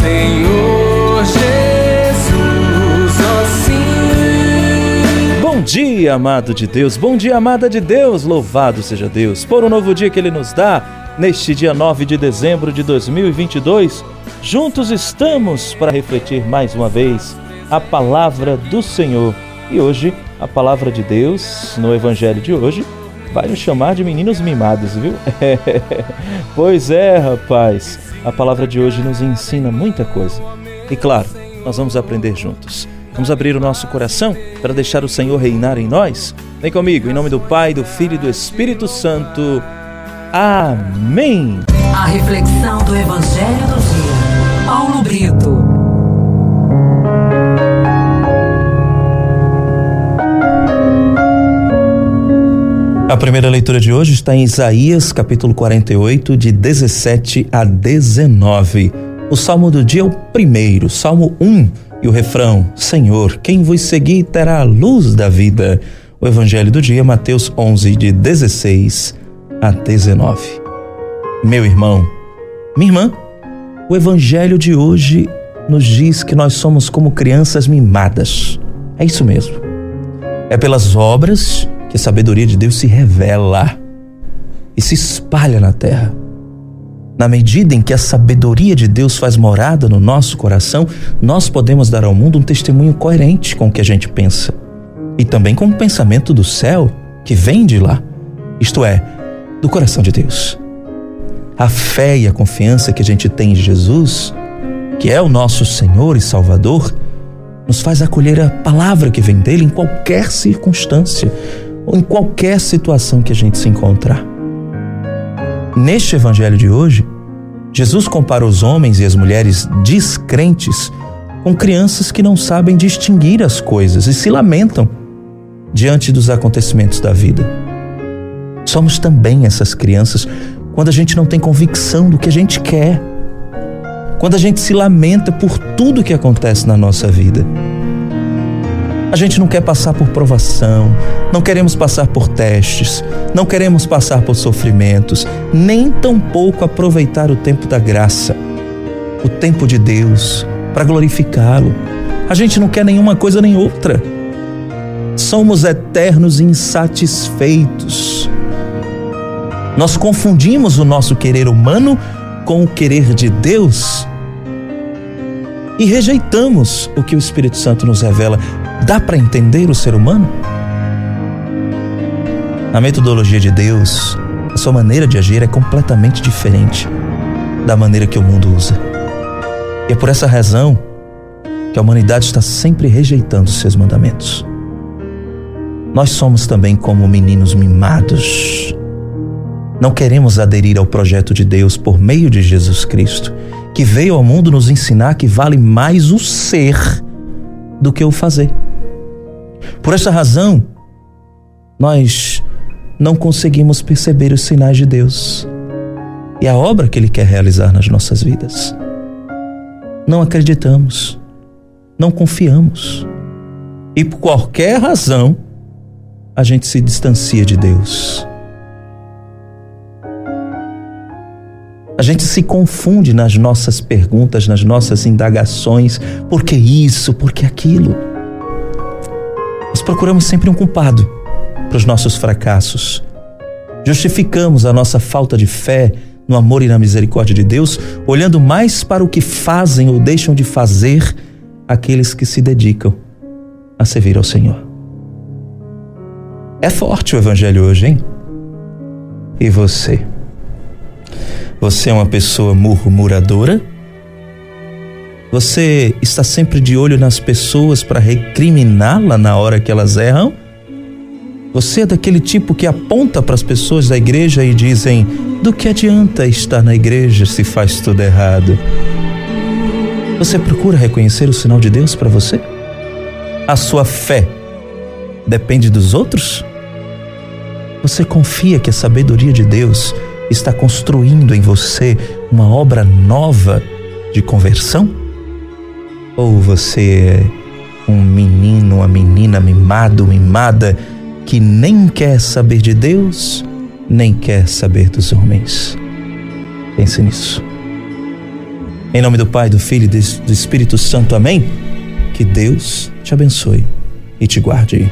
Senhor Jesus, ó sim. Bom dia, amado de Deus, bom dia, amada de Deus, louvado seja Deus por um novo dia que Ele nos dá, neste dia 9 de dezembro de 2022. Juntos estamos para refletir mais uma vez a palavra do Senhor. E hoje, a palavra de Deus, no Evangelho de hoje, vai nos chamar de meninos mimados, viu? pois é, rapaz. A palavra de hoje nos ensina muita coisa. E claro, nós vamos aprender juntos. Vamos abrir o nosso coração para deixar o Senhor reinar em nós? Vem comigo, em nome do Pai, do Filho e do Espírito Santo. Amém. A reflexão do Evangelho do Dia. Paulo A primeira leitura de hoje está em Isaías, capítulo 48, de 17 a 19. O salmo do dia é o primeiro, Salmo 1, e o refrão: Senhor, quem vos seguir terá a luz da vida. O evangelho do dia, Mateus 11, de 16 a 19. Meu irmão, minha irmã, o evangelho de hoje nos diz que nós somos como crianças mimadas. É isso mesmo. É pelas obras que a sabedoria de Deus se revela e se espalha na terra. Na medida em que a sabedoria de Deus faz morada no nosso coração, nós podemos dar ao mundo um testemunho coerente com o que a gente pensa e também com o pensamento do céu que vem de lá, isto é, do coração de Deus. A fé e a confiança que a gente tem em Jesus, que é o nosso Senhor e Salvador, nos faz acolher a palavra que vem dele em qualquer circunstância, ou em qualquer situação que a gente se encontrar. Neste evangelho de hoje, Jesus compara os homens e as mulheres descrentes com crianças que não sabem distinguir as coisas e se lamentam diante dos acontecimentos da vida. Somos também essas crianças quando a gente não tem convicção do que a gente quer, quando a gente se lamenta por tudo que acontece na nossa vida. A gente não quer passar por provação, não queremos passar por testes, não queremos passar por sofrimentos, nem tampouco aproveitar o tempo da graça, o tempo de Deus, para glorificá-lo. A gente não quer nenhuma coisa nem outra. Somos eternos insatisfeitos. Nós confundimos o nosso querer humano com o querer de Deus e rejeitamos o que o Espírito Santo nos revela Dá para entender o ser humano? A metodologia de Deus, a sua maneira de agir é completamente diferente da maneira que o mundo usa. E é por essa razão que a humanidade está sempre rejeitando seus mandamentos. Nós somos também como meninos mimados. Não queremos aderir ao projeto de Deus por meio de Jesus Cristo, que veio ao mundo nos ensinar que vale mais o ser do que o fazer. Por essa razão, nós não conseguimos perceber os sinais de Deus e a obra que Ele quer realizar nas nossas vidas. Não acreditamos, não confiamos e por qualquer razão a gente se distancia de Deus. A gente se confunde nas nossas perguntas, nas nossas indagações: por que isso, por que aquilo? Procuramos sempre um culpado para os nossos fracassos. Justificamos a nossa falta de fé no amor e na misericórdia de Deus, olhando mais para o que fazem ou deixam de fazer aqueles que se dedicam a servir ao Senhor. É forte o evangelho hoje, hein? E você? Você é uma pessoa murmuradora? Você está sempre de olho nas pessoas para recriminá-la na hora que elas erram? Você é daquele tipo que aponta para as pessoas da igreja e dizem: do que adianta estar na igreja se faz tudo errado? Você procura reconhecer o sinal de Deus para você? A sua fé depende dos outros? Você confia que a sabedoria de Deus está construindo em você uma obra nova de conversão? Ou você é um menino, uma menina mimado, mimada, que nem quer saber de Deus, nem quer saber dos homens? Pense nisso. Em nome do Pai, do Filho e do Espírito Santo, amém? Que Deus te abençoe e te guarde.